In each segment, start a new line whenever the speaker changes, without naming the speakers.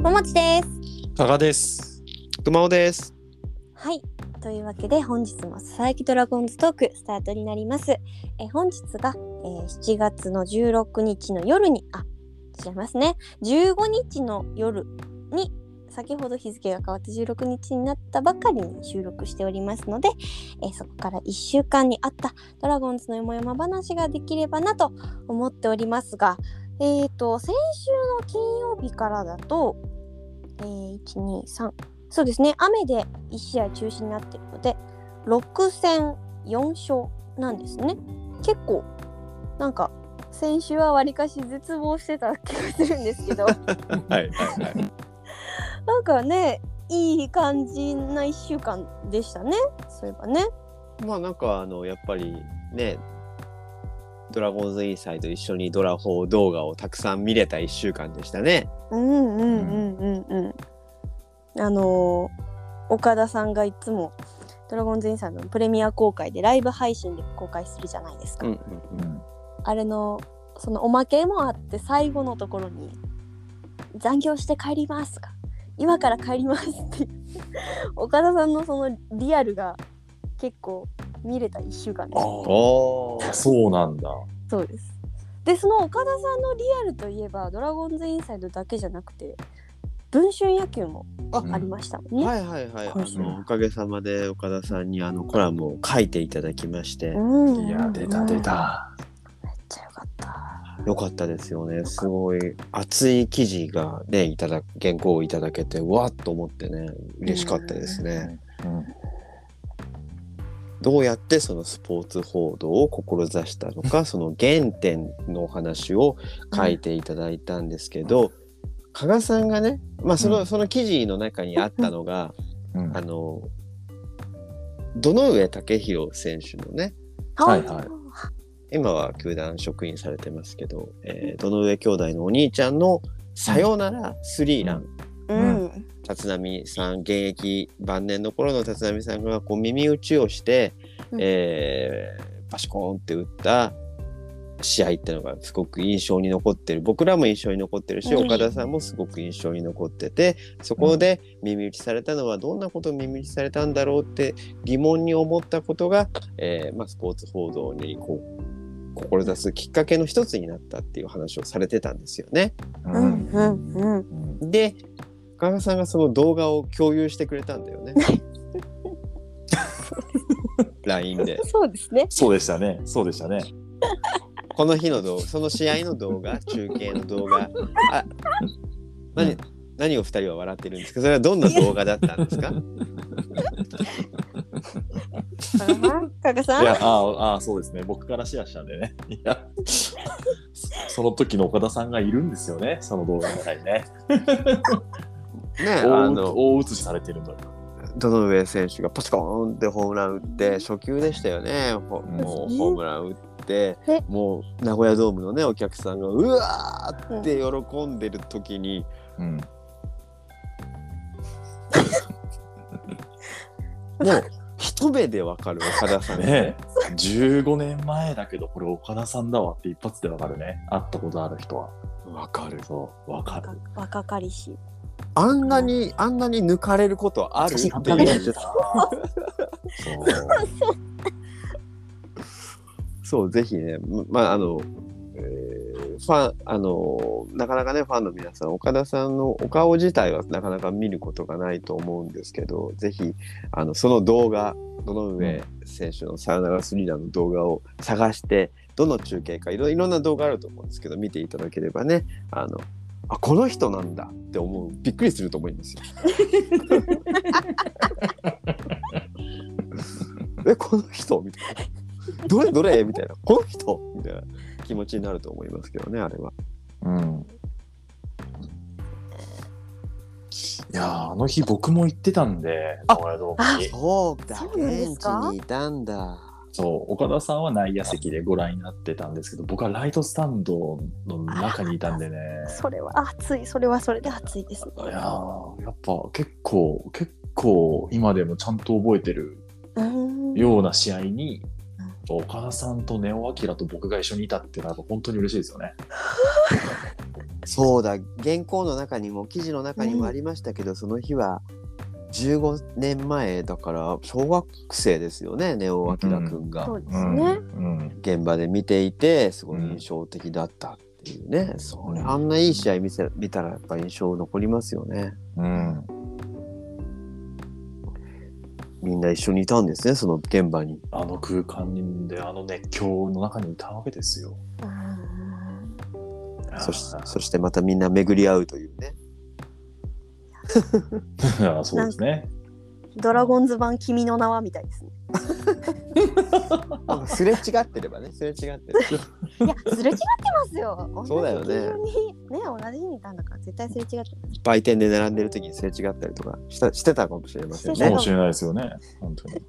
ももちです。
加賀です。
熊尾です。
はい。というわけで本日も佐々木ドラゴンズトークスタートになります。えー本日が、えー7月の16日の夜に、あ、違いますね。15日の夜に、先ほど日付が変わって16日になったばかりに収録しておりますので、えーそこから1週間にあったドラゴンズのよもやま話ができればなと思っておりますが、えーと、先週の金曜日からだと、えー、1、2、3、そうですね、雨で1試合中止になっているので、6戦4勝なんですね。結構、なんか、先週はわりかし絶望してた気がするんですけど、
はいはいはい。
なんかね、いい感じな1週間でしたね、そういえばね。
まあなんかあのやっぱりね、ドラゴンズインサイド一緒にドラフォー動画をたくさん見れた1週間でしたね。
うんうんうん。あのー岡田さんがいつもドラゴンズインサイドのプレミア公開でライブ配信で公開するじゃないですか。
うんうんうん。
あれのそのおまけもあって最後のところに「残業して帰ります」とか「今から帰ります」って岡田さんのそのリアルが結構見れた1週間でした。
おー
そうなんだ。
そうです。でその岡田さんのリアルといえばドラゴンズインサイドだけじゃなくて文春野球も
あ
ありましたもんね。
はいはいはい。あのおかげさまで岡田さんにあのコラムを書いていただきまして、
うん
いや、出た出。た。
めっちゃよかった。
よかったですよね。すごい熱い記事がねいただ原稿をいただけてわっと思ってね嬉しかったですね。
うん
どうやってそのスポーツ報道を志したのかその原点のお話を書いていただいたんですけど、加賀さんがね、まあ、その,、
うん。
その記事の中にあったのが、
うん。
あの堂上武弘選手のね
はいはい。
今は球団職員されてますけど、えー、堂上兄弟のお兄ちゃんのサヨナラスリーラン、
うん。
立浪さん現役晩年の頃の立浪さんがこう耳打ちをして、
うん。
えーバシコーンって打った試合っていうのがすごく印象に残ってる僕らも印象に残ってるし、
うん
岡田さんもすごく印象に残っててそこで耳打ちされたのはどんなことを耳打ちされたんだろうって疑問に思ったことが、えーまあ、スポーツ報道にこう志すきっかけの一つになったっていう話をされてたんですよね。
う
うんんうんうん。
うん
で加賀さんがその動画を共有してくれたんだよね。LINE で。
そうですね。
そうでしたね。そうでしたね。
この日の動画、その試合の動画、中継の動画。あ何、何を二人は笑ってるんですか？それはどんな動画だったんですか？
加賀さん？
いや、ああ、そうですね。僕からシェアしたんでね。いや、そその時の岡田さんがいるんですよね。その動画の中にね。
ねあ
大
の、
大写しされてるのよ。
堂上選手がパチコーンってホームラン打って、初球でしたよね。ほもうホームラン打って
え、
もう名古屋ドームのね、お客さんがうわーって喜んでる時に、
うん。
もう一目でわかる岡田さん
ねえ15年前だけど、これ岡田さんだわって一発でわかるね。会ったことある人は。
わかる。
そう、わかる。
若かりし。
あんなに、あんなに抜かれることある？って
確かに
いう。
そう。
そう、ぜひね、まあ、あの、えーファン、あの、なかなかね、ファンの皆さん、岡田さんのお顔自体はなかなか見ることがないと思うんですけど、ぜひ、あの、その動画、堂上選手のサヨナラスリーランの動画を探して、どの中継かいろいろんな動画あると思うんですけど、見ていただければね、あの、あ、この人なんだって思う、びっくりすると思いますよ。え、この人？みたいな。どれどれみたいな。この人みたいな気持ちになると思いますけどね、あれは。
うん。いやーあの日僕も行ってたんで、
あ
名古屋ドームに。
そうだ
そうなんですか？
現地にいたんだ。
そう、岡田さんは内野席でご覧になってたんですけど、僕はライトスタンドの中にいたんでね。
それは熱い。それはそれで熱いですね。
いやーやっぱ結構、結構今でもちゃんと覚えてる
うん。
ような試合に、岡田さんとネオ・アキラと僕が一緒にいたっていうのは本当に嬉しいですよね。
そうだ原稿の中にも記事の中にもありましたけど、その日は15年前だから小学生ですよねネオ明君が、
そうです
うん。
ね。
うん
現場で見ていてすごい印象的だったっていうね、それあんないい試合見せ見たらやっぱ印象残りますよね。
うん
んな一緒にいたんですねその現場に
あの空間であの熱狂の中にいたわけですよ。
そしそしてまたみんな巡り合うというね
あそうですね。
ドラゴンズ版君の名はみたいですね。
すれ違ってればねすれ違ってれば
いや、すれ違ってますよ。
そうだよね。
同じにね、同じ日にいたんだから絶対すれ違ってます。
売店で並んでる時にすれ違ったりとかしたしてたかもしれませんね。
かも。しれないですよね。本当に。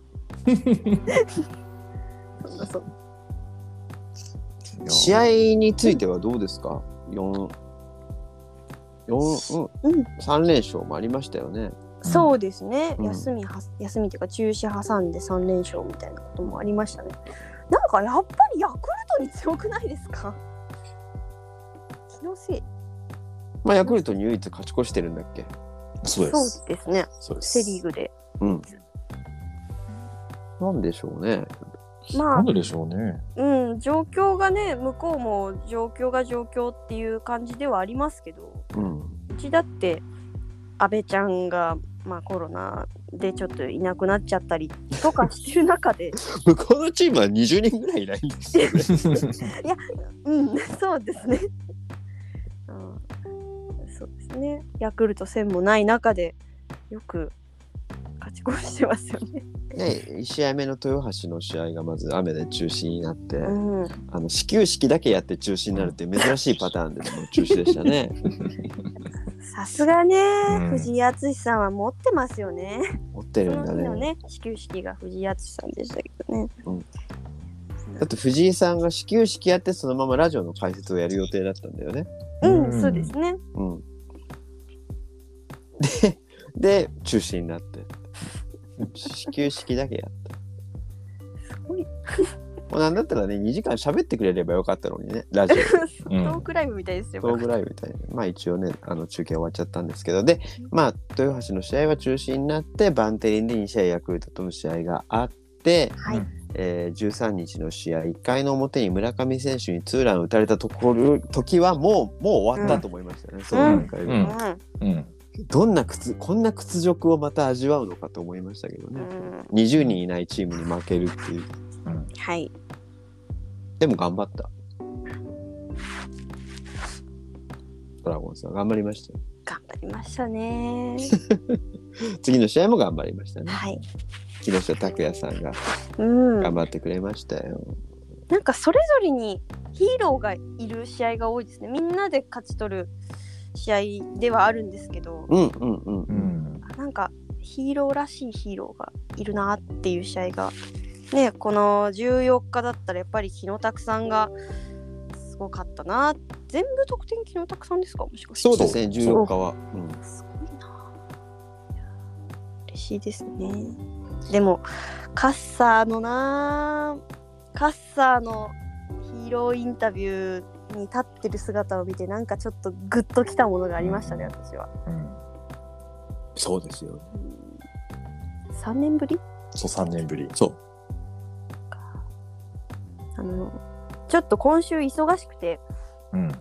そうそう。
試合についてはどうですか？四四うん
うん、
3連勝もありましたよね。
そうですね、
うん。
休みは休みというか中止挟んで3連勝みたいなこともありましたねかやっぱりヤクルトに強くないですか？気のせい。
まあヤクルトに唯一勝ち越してるんだっけ？
そうです。
そうですね。
そうです。
セ・リーグで。
うん。なんでしょうね。
まあ
なんででしょうね。
うん。状況がね向こうも状況が状況っていう感じではありますけど。
うん。
うちだって安倍ちゃんが、まあ、コロナでちょっといなくなっちゃったりとかしてる中で。
向こうのチームは20人ぐらいいないんですよね。
うんそうですね、うん、そうですね。ヤクルト戦もない中でよく勝ち越してますよね。
ね1試合目の豊橋の試合がまず雨で中止になって、
うん、
あの始球式だけやって中止になるっていう珍しいパターンでの中止でしたね。
さすがね、
うん。
藤井敦さんは持ってますよね。
持ってるんだね。
ね始球式が藤井敦さんでしたけどね。
だって藤井さんが始球式やってそのままラジオの解説をやる予定だったんだよね。
うん、
うん。
そうですね。
うん。でで中止になって始球式だけやった。
すごい。
もうなんだったらね2時間喋ってくれればよかったのにねラジオ。
うん。
トークライブみたいですよ。
トークライブみたいな。まあ一応ねあの中継終わっちゃったんですけど。でまあ豊橋の試合は中止になってバンテリンで2試合ヤクルトとの試合があって、
はい。
えー13日の試合1回の表に村上選手にツーラン打たれたところ時はもうもう終わったと思いましたね、その段階で、
うん。
うん。
うん。
どんな屈こんな屈辱をまた味わうのかと思いましたけどね、
うん
20人いないチームに負けるっていう
うん。
はい。
でも頑張ったドラゴンズは頑張りましたよ
頑張りましたね。
次の試合も頑張りましたね
はい。
木下拓哉さんが
うん。
頑張ってくれましたよ、
なんかそれぞれにヒーローがいる試合が多いですね。みんなで勝ち取る試合ではあるんですけど、
うんうんうん
うん。
なんかヒーローらしいヒーローがいるなっていう試合が、ね、この14日だったらやっぱり木野拓さんがすごかったな。全部得点木野拓さんですか？もしかして。
そうですね
そう
14日は、うん、
すごいな。嬉しいですね。でも、カッサーのな、カッサーのヒーローインタビューに立ってる姿を見て、なんかちょっとグッときたものがありましたね、私は。
うん。
そうですよ
3年ぶり？
そう、3年ぶり。
そう
あの、ちょっと今週忙しくて、
うん。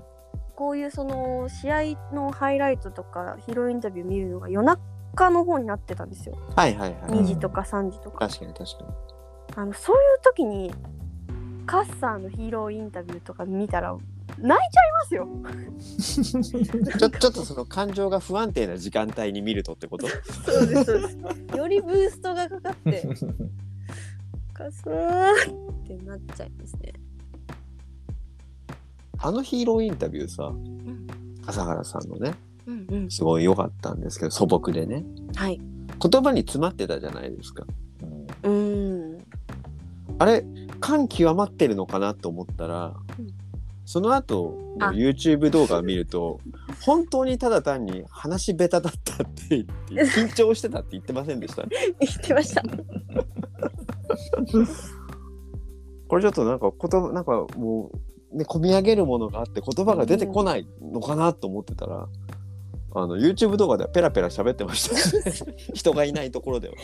こういうその試合のハイライトとかヒーローインタビュー見るのが夜中の方になってたんですよ。
はいはいはい、
2時とか3時とか。
確かに確かに
あのそういう時にカッサーのヒーローインタビューとか見たら泣いちゃいますよ。
ちょちょっとその感情が不安定な時間帯に見るとってこと？
そうですそうです。よりブーストがかかってカッサーってなっちゃいますね。
あのヒーローインタビューさ
ん
笠原さんのね
うんうん。
すごい良かったんですけど素朴でね
はい。
言葉に詰まってたじゃないですか
うん。
あれ感極まってるのかなと思ったら、
うん
その後の
あ。
YouTube 動画を見ると本当にただ単に話下手だったって言って 緊張してたって言ってませんでした？
言ってました。
これちょっとなんか言葉なんかもうね、込み上げるものがあって言葉が出てこないのかなと思ってたら、あの YouTube 動画ではペラペラ喋ってました、ね、人がいないところでは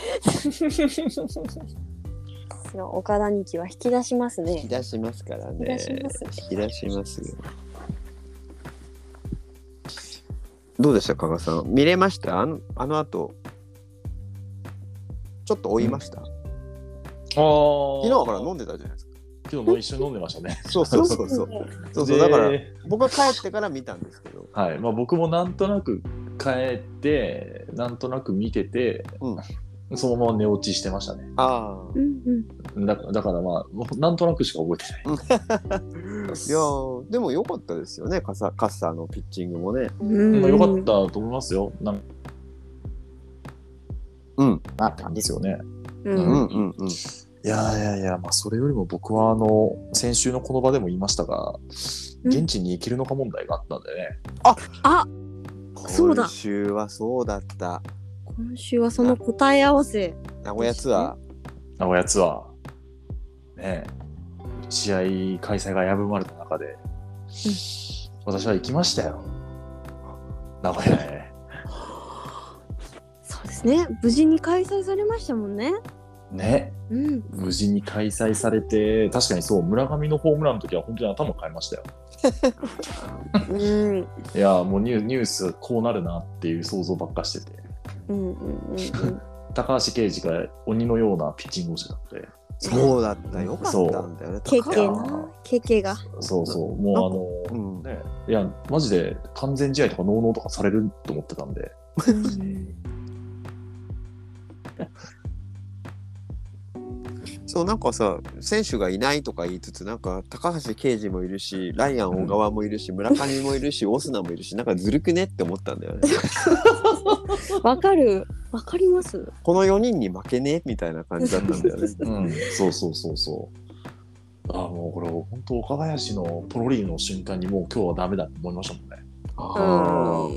その岡田日記は引き出しますね。
引き。出しますからね。
引き出しますね。
引き出しますよ。どうでした加賀さん？見れました？あのあの後。ちょっと追いました、
ああ。
昨日はほら飲んでたじゃないですか。
昨日の一緒に飲んでましたね。
そうそうそうそう。そうそうだから僕は帰ってから見たんですけど。
はい。まあ僕もなんとなく帰って、なんとなく見てて、そのまま寝落ちしてましたね。
あ
うんうん。
だだからまあ、もうなんとなくしか覚えてない。
あ いやーでも良かったですよねカサカッサーのピッチングもね
うん
まあ、よかったと思いますよ。なん
うん
なって感じですよね。
う。
うんんうんうん
いやいやいや、まあ、それよりも僕はあの先週のこの場でも言いましたが、
うん
現地に行けるのか問題があったんでね。
あそうだ
今週はそうだった
今週はその答え合わせ。
名古屋ツア
名古屋ツアー、ねえ、試合開催が危ぶまれた中で、私は行きましたよ。名古屋へ。
そうですね。無事に開催されましたもんね。
ね、
うん。
無事に開催されて、確かにそう、村上のホームランの時は本当に頭変えましたよ。
うん。
いや、もうニュニュースこうなるなっていう想像ばっかしてて、
うんうんうんうん。
高橋奎二が鬼のようなピッチングをしてたので、
ーそうだった。よかったんだよね。
ケ
高橋。
ケな。ケケが。
そうそう、もうあの、
うん。
ね、いや、マジで完全試合とかノーノーとかされると思ってたんで、
そうなんかさ選手がいないとか言いつつなんか高橋奎二もいるしライアン小川もいるし、村上もいるしオスナもいるしなんかずるくねって思ったんだよね
わかる。わかります。
この4人に負けねえみたいな感じだったんだよね
うん、そうそうそうそう。あもうこれ、本当、岡林のポロリーの瞬間にもう今日はダメだと思いましたもんね。
あ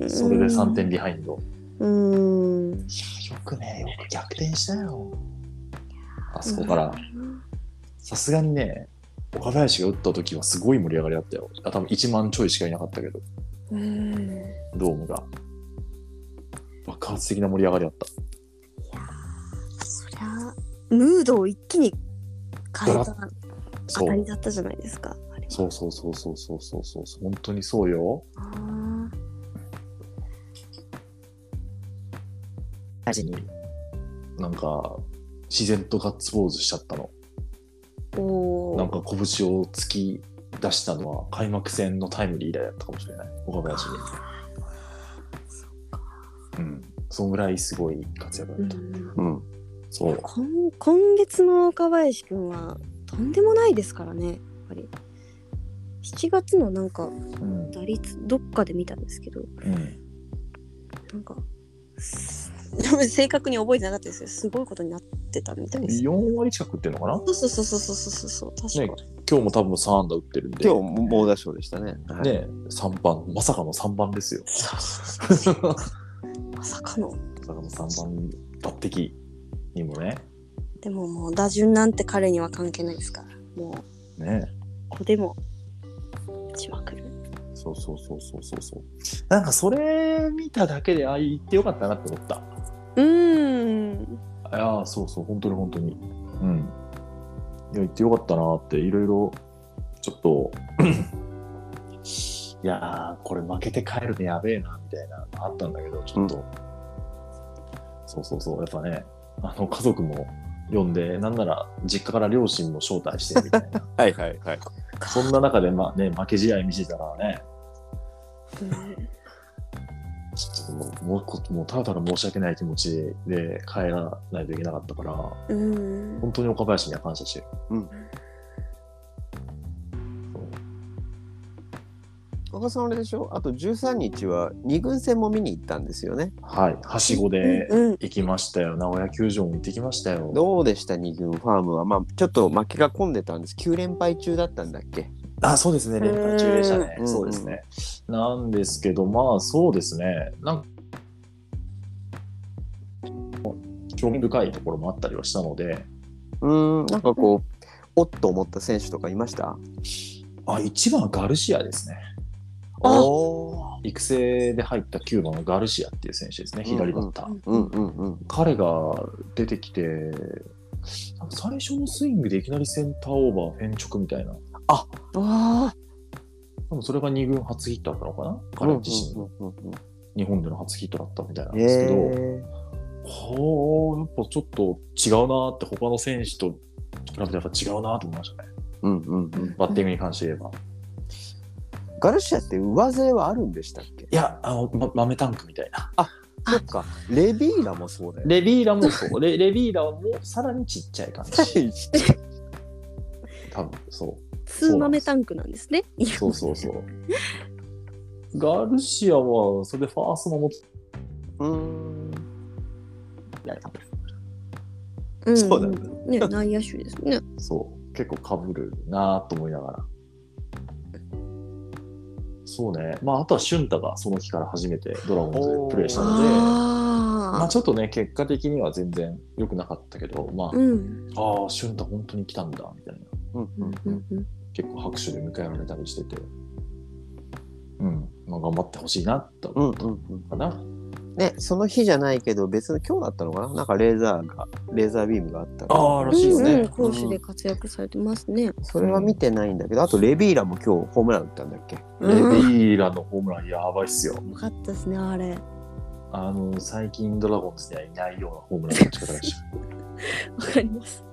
うん
それで3点ビハインド。
うん。
いや、よくね、よく逆転したよ。あそこから、さすがにね、岡林が打った時はすごい盛り上がりあったよ。あ多分1万ちょいしかいなかったけど、
うん。
ドームが。爆発的な盛り上がりあった。
そりゃ、ムードを一気に変えた当。たりだったじゃないですか。
そうそうそうそうそうそうそう。本当にそうよ。
あ
になんか自然とガッツポーズしちゃったの。
ーおー
なんか拳を突き出したのは開幕戦のタイムリー以来だったかもしれない。岡林に。うん。そんぐらいすごい活躍だった。
うん
うん
そう。
今今月の岡林くんはとんでもないですからねやっぱり7月のなんか
うん。
打率どっかで見たんですけど
うん。
なんかす 正確に覚えてなかったですけどすごいことになってたみたいです
4割近く打ってるのかな？
そうそうそうそうそうそうそう確か、
今日も多分3安打打ってるんで。
今日猛打賞でしたね、はい
ね、3番、まさかの3番ですよ。
そうそうそうそうまさかの
まさかの3番抜擢にもね。
でももう打順なんて彼には関係ないですからもう
ね。
ここでも打ちまくる
そうそうそうそうそうそう。なんかそれ見ただけで、ああ言ってよかったなって思った。
うーん
いやーそうそう、本当に本当に。うん。いや、言ってよかったなって、いろいろ、ちょっと、いやー、これ負けて帰るのやべえな、みたいなのあったんだけど、ちょっと、そうそうそう、やっぱね、あの、家族も呼んで、なんなら実家から両親も招待してみたいな、
はいはいはい。
そんな中で、まあね、負け試合見せたからね、
うん
ちょっともう、もうこ、もうただただ申し訳ない気持ちで帰らないといけなかったから、
うん。
本当に岡林には感謝してる。
うん。加賀さんあれでしょ？あと13日は2軍戦も見に行ったんですよね。
はい、はしごで
うんうん。
行きましたよ。名古屋球場も行ってきましたよ。
どうでした？2軍ファームは。まあちょっと負けが込んでたんです。9連敗中だったんだっけ？
あ、そうですね、連敗中でしたね。
うん
そうですね。なんですけど、まあそうですね、なんか、興味深いところもあったりはしたので、
うーん。なんかこうおっと思った選手とかいました？
あ、一番はガルシアですね。
あ。
お
育成で入った9番のガルシアっていう選手ですね、左バッター。彼が出てきて、最初のスイングでいきなりセンターオーバー、フェン直みたいな。
ああ
多分それが2軍初ヒットだったのかな？彼自身の日本での初ヒットだったみたいなん
へ
ですけど、
え。
はあ、やっぱちょっと違うなって、他の選手と比べてやっぱ違うなと思いましたね。
うんうんうん。
バッティングに関して言えば。
ガルシアって上背はあるんでしたっけ？
いや、あの、ま、豆タンクみたいな。
そっか。レビーラもそうだよ。
レビーラもそう。レレビーラもさらにちっちゃい感じ。多分そ
ツー豆タンクなんですね。
う。そうそうそう。ガルシアは、それでファースト守って
うーん。
うん
そうだよね
ね内野手ですね。
そう、結構被るなと思いながら。そうね。まあ、あとは俊太がその日から初めてドラゴンズでプレーしたので、まあ、
あ
ちょっとね、結果的には全然良くなかったけど、ま
あ。うん。
あ、ああ、俊太本当に来たんだ、みたいな。
うん
う
うんん
うんうん
結構拍手で迎えられたりしてて、うん、まあ、頑張ってほしいなと
うん
思った
うんうん。
かな。
ね、その日じゃないけど、別の今日だったのかな？なんかレーザーが、レーザービームがあったら
ああ、らしいよ
うんう
ね
ん。攻守で活躍されてますね。
それは見てないんだけど、あとレビーラも今日ホームラン打ったんだっけ？
レ
うん
ビーラのホームランやばいっすよ。
よかったですね、あれ。
あの、最近ドラゴンズにはいないようなホームランの打ち方でし
わかります。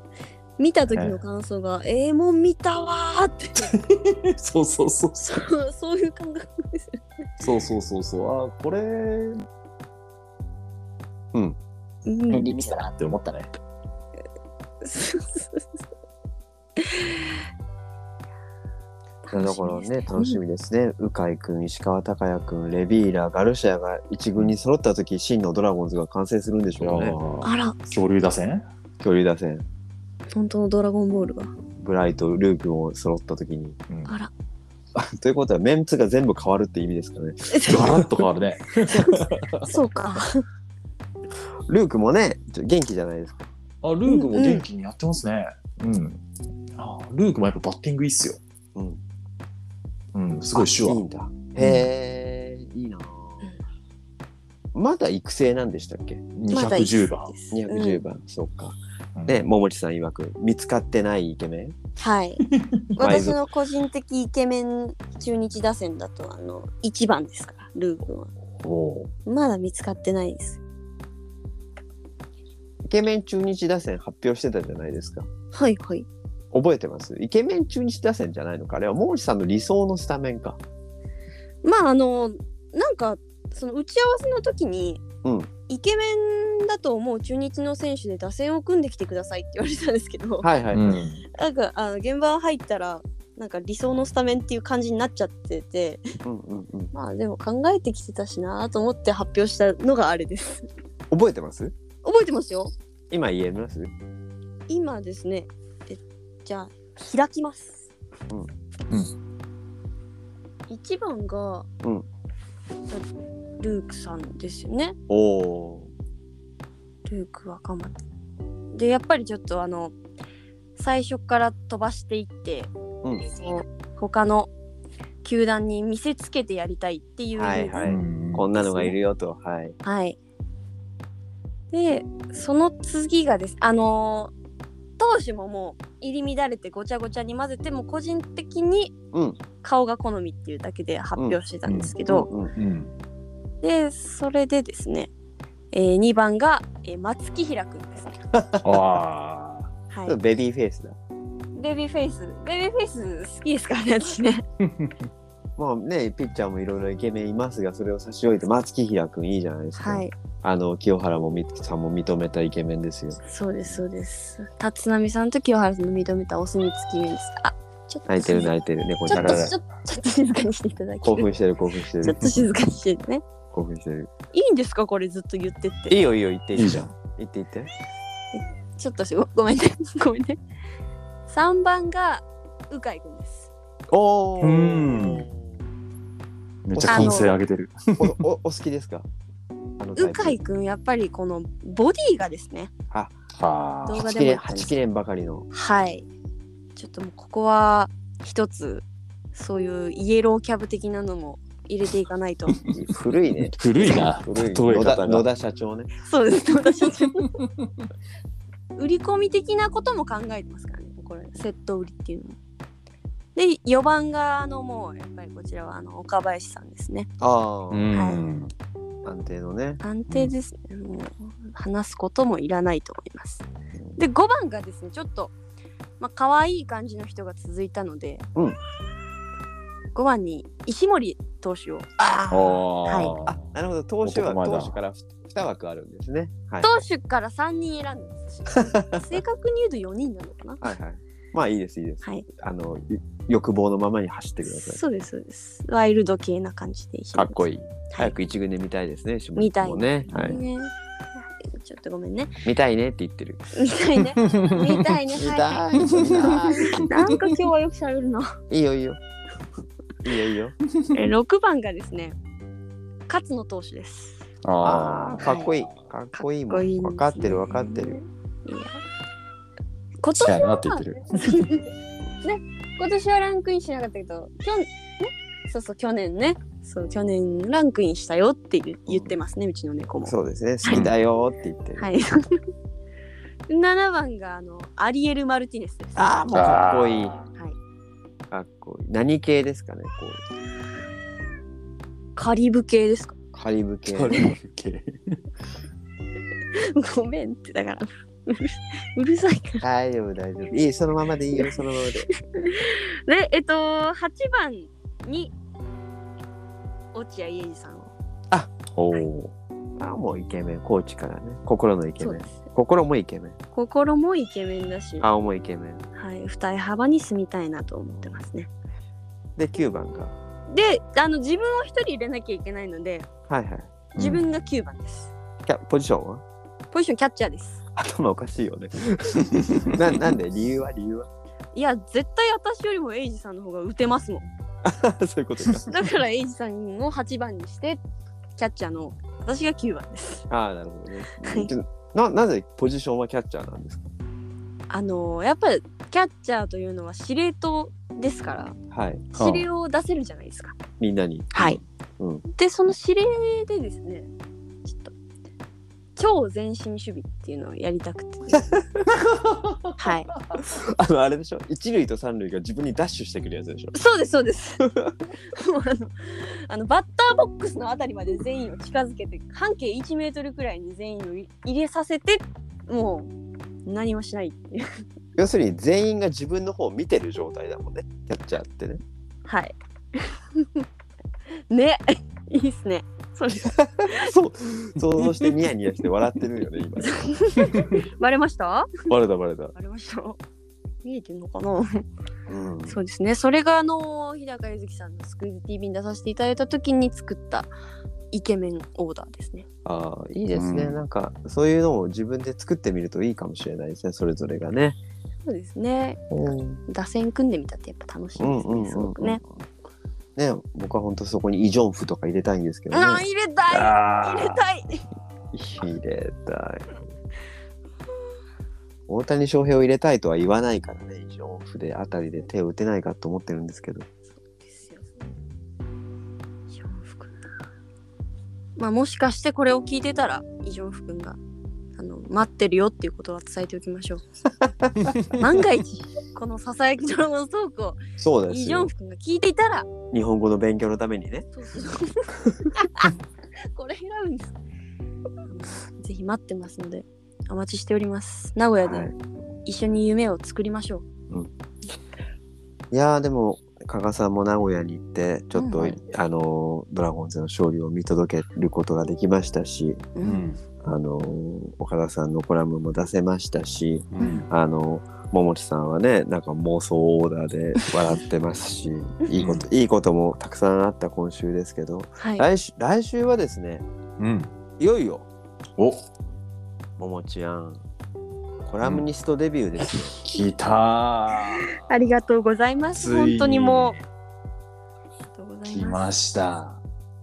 見た時の感想が、ええもん見たわーって
た。そうそうそうそう。
そう そういう感覚ですよ。
そうそうそうそう。あーこれ、
うん、
便利ミスだなって思ったね。
だからね、楽しみですね。鵜飼君、石川昂弥君、レビーラ、ガルシアが一軍に揃った時、真のドラゴンズが完成するんでしょうね。
ー
あら、
恐竜打線？
恐竜打線。
本当のドラゴンボールが。
ブライト、ルークも揃った時に。
うん
あら。
ということは、メンツが全部変わるって意味ですかね。
ガラッと変わるね。
そうか。
ルークもね、ちょ元気じゃないですか。
あ、ルークも元気にやってますね。うん。あルークもやっぱバッティングいいっすよ。
うん。
うん、すごい手話。
あいいんだ。へえ、いいな。まだ育成なんでしたっけ？
まだ
210番。
?210 番、そうか。
うん
ね、桃地さん曰く、見つかってないイケメン？
はい。私の個人的イケメン中日打線だと、あの、1番ですから、ルー君は。
おー
まだ見つかってないです。
イケメン中日打線発表してたじゃないですか。
はいはい。
覚えてます？イケメン中日打線じゃないのか？あれは桃地さんの理想のスタメンか。
まあ、あの、なんか、その打ち合わせの時に、
うん。
イケメンだと思う中日の選手で打線を組んできてくださいって言われたんですけど、
はいはい。
うん。
なんかあの現場入ったらなんか理想のスタメンっていう感じになっちゃってて
うんうんうん。
まあでも考えてきてたしなと思って発表したのがあれです。
覚えてます？
覚えてますよ。
今言えます？
今ですね。えじゃあ開きます。
うん。
うん。
1番が、
うん
ルークさんですよね
おお
ルーク若松でやっぱりちょっとあの最初から飛ばしていって、
うん
他の球団に見せつけてやりたいっていう、
はいはい
うん
こんなのがいるよと。はい。
はい。で、その次がです。あのー投手ももう入り乱れてごちゃごちゃに混ぜても個人的に
うん
顔が好みっていうだけで発表してたんですけど、
うんうん
うん。
でそれでですね、えー、2番が、えー松木平くんですね。
あ
はい。
ベビーフェイスだ。
ベビーフェイス、ベビーフェイス好きですからね、私ね。
まあね、ピッチャーもいろいろイケメンいますが、それを差し置いて、松木平君いいじゃないですか。
はい。
あの、清原もみさんも認めたイケメンですよ。
そうです、そうです。立浪さんと清原さんの認めたお墨付き面です。あ、ちょっと
泣いてる泣いてる。猫ちゃん
ちょっと、静かにしていただき
興奮してる興奮してる
ちょっ。と静かにしてね。
興奮してる。
いいんですか？これずっと言ってって。
いいよいいよ、言って
いいじゃん。
言って言って。
ちょっとしご ごめんね。ごめんね。3番が鵜飼くんです。
おお。
うんめっちゃ歓声上げてる。
おお お好きですか？あのタイプ
鵜飼くんやっぱりこのボディがですね。
あ
動画
8切れ
でったんです
八切れんばかりの。
はい。ちょっともうここは一つそういうイエローキャブ的なのも入れていかないと。
古いね。
古いな、
古い。野田野。田社長ね。
そうです私たち売り込み的なことも考えてますからねこれセット売りっていうのも。で4番があのもうやっぱりこちらはあの岡林さんですね。
ああ、
うん。
安定のね。
安定ですね、もう話すこともいらないと思います。で5番がですねちょっとまあ可愛い感じの人が続いたので、
うん
5番に石森投手を
あ
お
はい
ー
あ、なるほど。投手は投手から2枠あるんですね。はい。
投手から3人選んでますし 正確に言うと4人なのかな
はいはい。まあいいですいいです。
はい
あのゆ欲望のままに走ってください。
そうですそうですワイルド系な感じで
かっこいい。
はい
早く一軍で見たいですね。下
見たい
もね。はい。
ねちょっとごめんね
見たいねって言ってる。
見たいね見たいね。
見たい。
なんか今日はよく喋るの
いいよいいよ。いいよいいよ。
え6番がですね勝野投手です
あ
あ
あ、かっこいい。かっこいいもん。
かっこいいんですね
分かってる分かってる。
いや今年
いなって言ってる。
今年はランクインしなかったけど去年ねそうそう去年ねそう去年ランクインしたよって言う言ってますねうちの猫も
そうですね。好きだよって言ってる。
はい 7番があのアリエル・マルティネスです
ああ、もうかっこいい。
はい
かっこいい。何系ですかね。こ
カリブ系ですか？
うカリブ系。
カリブ系
ごめんってだからうる うるさいから
大丈夫大丈夫。いいそのままでいいよそのままで。
でえっと8番に落合英二さんを
おお。
あもうイケメン。コーチからね。心のイケメン
そうで。す
心もイケメン。
心もイケメンだし、は
顔もイケメン。
い、二重幅に住みたいなと思ってますね
で、9番が。
であの自分を一人入れなきゃいけないので
はいはい。
自分が9番です、
キャポジションは？
ポジションキャッチャーです
頭おかしいよね。ななんで？理由は理由は？い
や絶対私よりもエイジさんの方が打てますもん
そういうことか。
だからエイジさんを8番にしてキャッチャーの私が9番です
ああ、なるほどね
はい。
でななぜポジションはキャッチャーなんですか？
あのやっぱりキャッチャーというのは司令塔ですから
はい。
指令を出せるじゃないですか
みんなに。
はい。
うん。
でその指令でですねちょっと超前進守備っていうのをやりたくてはい。
あの、あれでしょ？一塁と三塁が自分にダッシュしてくるやつでしょ？
そうですそうです。もうあのあのバッターボックスのあたりまで全員を近づけて半径1メートルくらいに全員を入れさせてもう何もしないっていう。
要するに全員が自分の方を見てる状態だもんね。キャッチャーってね。
はい。ね。いいっすねそれ
そう。想像してニヤニヤして笑ってるよね、今。
バレました？
バレたバレた。
バレました？見えてんのかな？
うん。
そうですね。それがあの日高ゆずきさんのスクール TV に出させていただいた時に作ったイケメンオーダーですね。
ああ、いいですね、
うん
なんか、そういうのを自分で作ってみるといいかもしれないですね、それぞれがね。
そうですね。
うん。
打線組んでみたってやっぱ楽しいですね。すごくね。。
ね、僕は本当そこにイ・ジョンフとか入れたいんですけどね。
あー入れたい
あ
入れたい
入れたい。大谷翔平を入れたいとは言わないからね、イ・ジョンフであたりで手を打てないかと思ってるんですけど。
ですよ。イジョンフ君まあもしかしてこれを聞いてたらイジョンフ君が待ってるよっていうことは伝えておきましょう。万が一このささやきドラゴントークを
そうで
イジョン。フ君が聞いていたら
日本語の勉強のためにね。
そうそうそう。これ選ぶんです。ぜひ待ってますので、お待ちしております。名古屋で
はい
一緒に夢を作りましょう。
いやーでも加賀さんも名古屋に行ってちょっと、
うんはい
あのードラゴンズの勝利を見届けることができましたし、
う
ーうん。
あのー岡田さんのコラムも出せましたし、
うん。
あの桃地さんはねなんか妄想オーダーで笑ってますし いいこといいこともたくさんあった今週ですけど
はい。
来週来週はですね
うん。
いよいよ
お
桃地やんコラムニストデビューですよ。
来たー。
ありがとうございます。本当にもう。
来。
ま
した。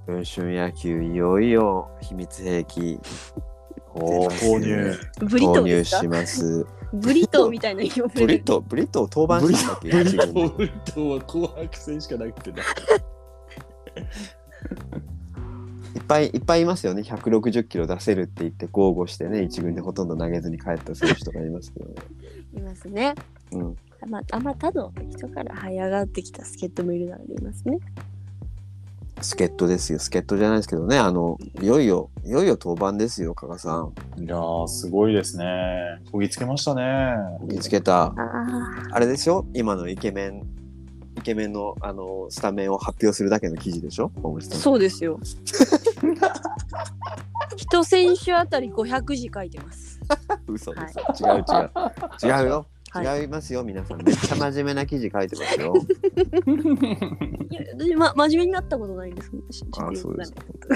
文春野球いよいよ秘密兵器
おー投入。
ブリト
投入
ーですか？
します。
ブリトーみたいな色
ブリット、ブリットを登板
ブリ
したっけ？
ブリトブリトは紅白戦しかなくてな。
いっぱいいっぱいいますよね。160キロ出せるって言って豪語してね、一軍でほとんど投げずに帰った選手とかいますけどね。
いますね。
うん。
まあ、あまたの人から這い上がってきた助っ人もいるのでいますね。
助っ人ですよ。助っ人じゃないですけどね。あの、いよいよ、いよいよ登板ですよ、加賀さん。
いやー、すごいですね。こぎつけましたね。
見つけた。
あ
れですよ。今のイケメン、イケメンの、あの、スタメンを発表するだけの記事でしょ？大口さん。
そうですよ。一選手あたり500字書いてます。
嘘です。違う違う。違うよ。
はい。
違いますよ、皆さん。めっちゃ真面目な記事書いてますよ。
いや、私、ま、真面目になったことないんです。
あそうです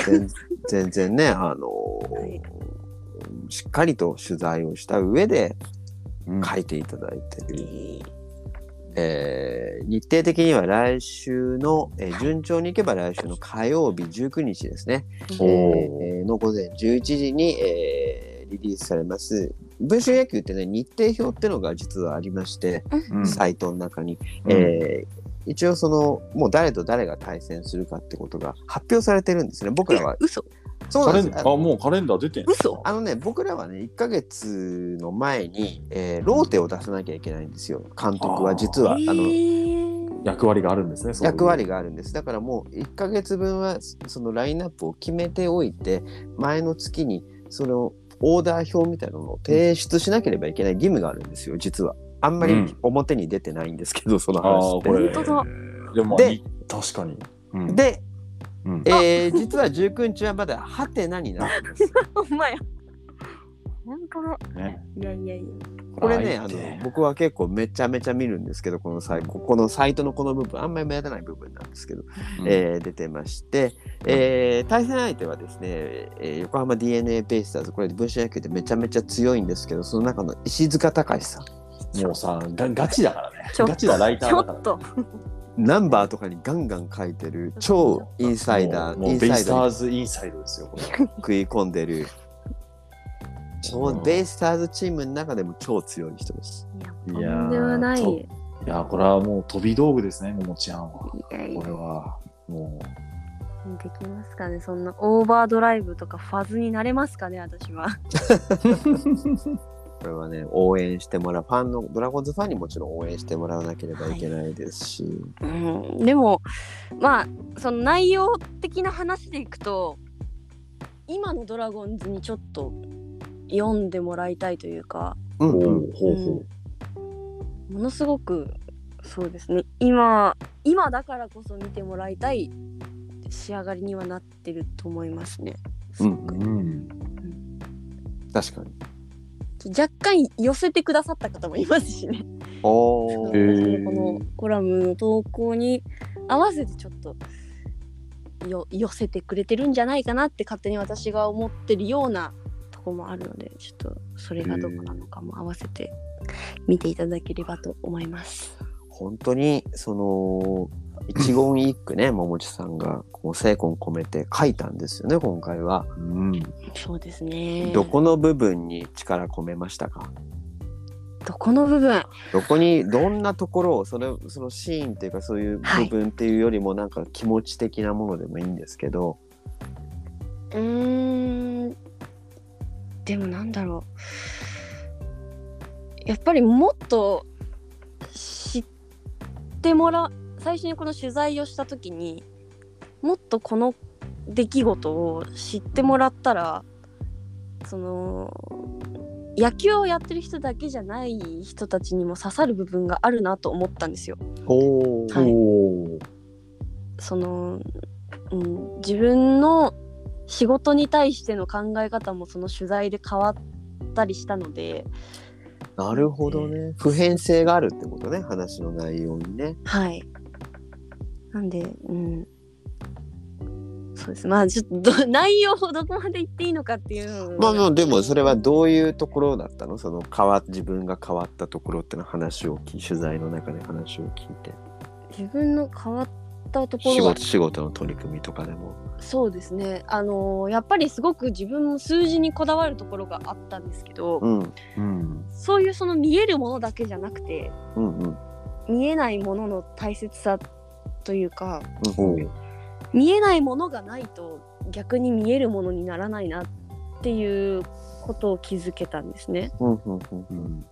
全全然ね、あの
い。
しっかりと取材をした上で
うん。
書いていただいてる。えー。日程的には来週の、えー順調にいけば来週の火曜日19日ですね、
お
えーの午前11時に、えーリリースされます文春野球ってね日程表ってのが実はありまして、
うん。
サイトの中に、
うん。
えー一応そのもう誰と誰が対戦するかってことが発表されてるんですね。僕らは。
嘘。
そうなんです。
カレンあ、もうカレンダー出てんの？
嘘。
あのね僕らはね1ヶ月の前に、えーローテを出さなきゃいけないんですよ。監督は実は。あの
の
役割があるんですね。
役割があるんです。だからもう1ヶ月分はそのラインナップを決めておいて前の月にそのオーダー表みたいなのを提出しなければいけない義務があるんですよ実は。あんまり
うん。
表に出てないんですけど、その
あ
話って
でも、確かに。うん、
で、
うん。
えー実は19日はまだハテナになってます
ほんまや。本当だ。
ね、
いやいやいや。
これねあの僕は結構めちゃめちゃ見るんですけどこのサイここのサイトのこの部分あんまり目立たない部分なんですけど、
うん
えー出てまして、えー対戦相手はですね、えー横浜 d n a ベイスターズこれ分子野球でめちゃめちゃ強いんですけどその中の石塚隆さん
もうさガ、ガチだからね
ちょ。っと
ガチだライタ
ちょ
ーだから、
っと。
ナンバーとかにガンガン書いてる超インサイダー
もうもうベイスタ
インサイダー
インサイドですよ。
食い込んでる超
うん
ベイスターズチームの中でも超強い人です。
いや、とんでもない。
と
い
いや、これはもう飛び道具ですね、ももちゃんは。
やいや
これは、も
できますかねそんなオーバードライブとかファズになれますかね私は。
これはね応援してもらうファンのドラゴンズファンにもちろん応援してもらわなければいけないですし、
うん、でもまあその内容的な話でいくと今のドラゴンズにちょっと読んでもらいたいというか
う、
ん
ものすごくそうですね今今だからこそ見てもらいたい仕上がりにはなってると思いますね。
うん
う。うん。
確かに。
若干寄せてくださった方もいますしね。このコラムの投稿に合わせてちょっとよ寄せてくれてるんじゃないかなって勝手に私が思ってるようなとこもあるのでちょっとそれがどこなのかも合わせて見ていただければと思います。
本当にその一言一句ね 桃地さんがこう精魂込めて書いたんですよね今回は。
うん。
そうですね。
どこの部分に力込めましたか？
どこの部分？
どこにどんなところをそれそのシーンっていうかそういう部分っていうよりもなんか気持ち的なものでもいいんですけど、
うーんでもなんだろう。やっぱりもっと知ってもらう最初にこの取材をした時にもっとこの出来事を知ってもらったらその野球をやってる人だけじゃない人たちにも刺さる部分があるなと思ったんですよ。はい。その、うん、自分の仕事に対しての考え方もその取材で変わったりしたので、
なるほどね普遍性があるってことね話の内容にね。
はい。なんで、うん。そうです。まあ、ちょっとど 内容をどこまで言っていいのかっていうの
まあまあでもそれはどういうところだったの？その変わ自分が変わったところっての話を取材の中で話を聞いて。
自分の変わっったところは
仕事仕事の取り組みとかでも。
そうですねあのーやっぱりすごく自分も数字にこだわるところがあったんですけど、
うん
うん。
そういうその見えるものだけじゃなくて
うんうん
見えないものの大切さというか
うん
見えないものがないと逆に見えるものにならないなっていうことを気づけたんですね。
うんうんうん
うん。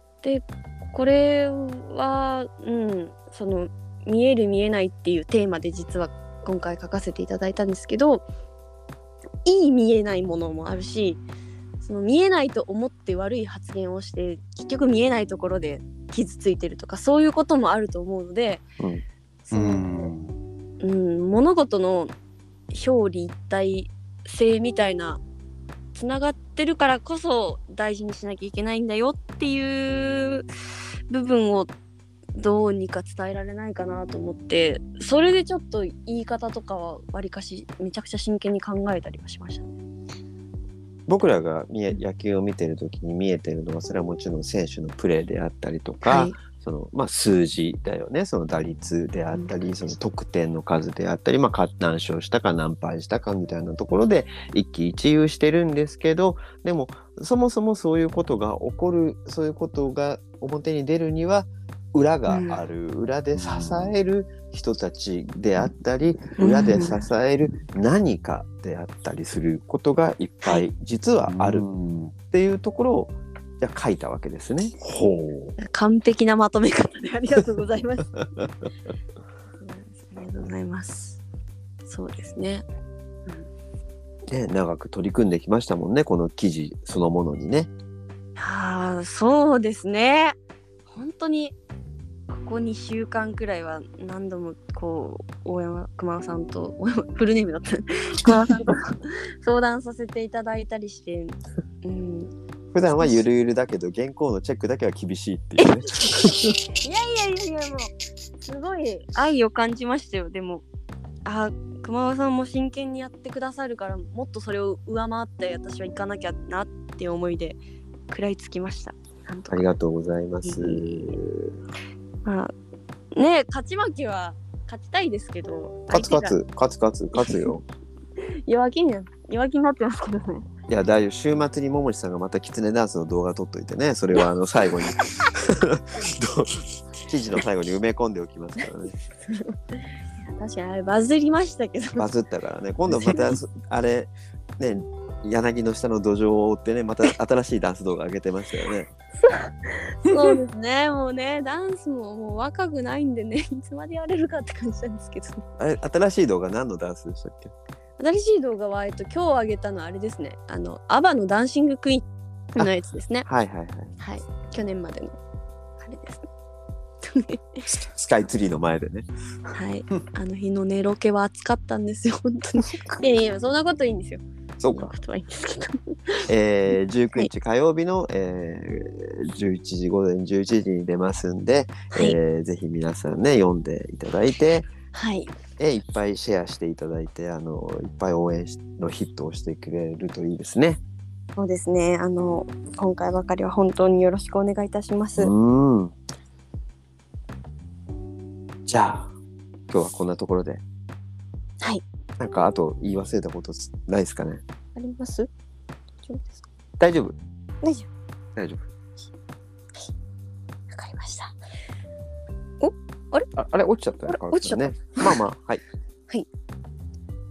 これは、うん、その見える見えないっていうテーマで実は今回書かせていただいたんですけどいい見えないものもあるしその見えないと思って悪い発言をして結局見えないところで傷ついてるとかそういうこともあると思うので、
うん。
そのうん、物事の表裏一体性みたいなつながってるからこそ大事にしなきゃいけないんだよっていう部分をどうにか伝えられないかなと思ってそれでちょっと言い方とかはわりかしめちゃくちゃ真剣に考えたりはしましたね。
僕らが野球を見てる時に見えてるのはそれはもちろん選手のプレーであったりとか、
はい、
そのまあ、数字だよね。その打率であったり、その得点の数であったり、まあ、か何勝したか何敗したかみたいなところで一喜一憂してるんですけどでもそもそもそういうことが起こるそういうことが表に出るには裏がある、裏で支える人たちであったり、
うん
裏で支える何かであったりすることがいっぱい実はある
うん
っていうところをじゃあ書いたわけですね。
ほ
完璧なまとめ方でありがとうございます。ありがとうございます。そうですね。
ね、長く取り組んできましたもんねこの記事そのものにね。
ああそうですね本当にここ2週間くらいは何度もこう大山熊尾さんと フルネームだった。熊尾さんと 相談させていただいたりして、うん、
普段はゆるゆるだけど原稿のチェックだけは厳しいっていうね。
いやいやいやいやもうすごい愛を感じましたよ。でもあ熊尾さんも真剣にやってくださるからもっとそれを上回って私は行かなきゃなって思いで食らいつきました。
ありがとうございます。
まあね勝ち負けは勝ちたいですけど
勝つ勝つ勝つ勝つ勝つよ。
弱気にな弱気になってますけどね。
いや大丈夫。週末に桃地さんがまたキツネダンスの動画撮っといてね。それはあの最後に。ど記事の最後に埋め込んでおきますからね。
確かにあれバズりましたけど。
バズったからね。今度またそあれね柳の下の土壌を追ってねまた新しいダンス動画上げてましたよね。
そうですね。もうねダンスももう若くないんでね いつまでやれるかって感じなんですけど
あれ新しい動画何のダンスでしたっけ？
新しい動画は、えっと、今日上げたのはあれですね。あのアバのダンシングクイーンのやつですね。
はいはいはい。
はい。去年までの。あれですね。
ス スカイツリーの前でね。
はい。あの日のねロケは暑かったんですよ本当に。いやいやそんなこといいんですよ
そうか
そはいいんですけど
えー、19日火曜日の、えー、11時午前11時に出ますんで、
はい
えーぜひ皆さんね読んでいただいて、
はい
えーいっぱいシェアしていただいてあのいっぱい応援しのヒットをしてくれるといいですね。
そうですね。あの今回ばかりは本当によろしくお願いいたします。
うんじゃあ今日はこんなところで
はい。
なんかあと言い忘れたことないですかね？
あります？大丈夫ですか？
大丈夫
大丈
夫
夫。わかりました。
ああれ落ちちゃったよ
あれ？落ちちゃった
ねまあまあはい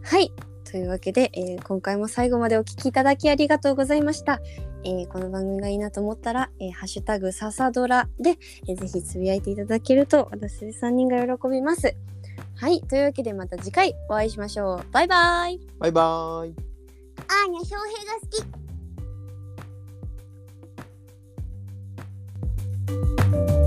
はい。というわけで、えー今回も最後までお聞きいただきありがとうございました。えーこの番組がいいなと思ったら、えーハッシュタグささドラで、えーぜひつぶやいていただけると私3人が喜びます。はいというわけでまた次回お会いしましょう。バイバイ。
バイバイ。
アーニャ翔平が好き。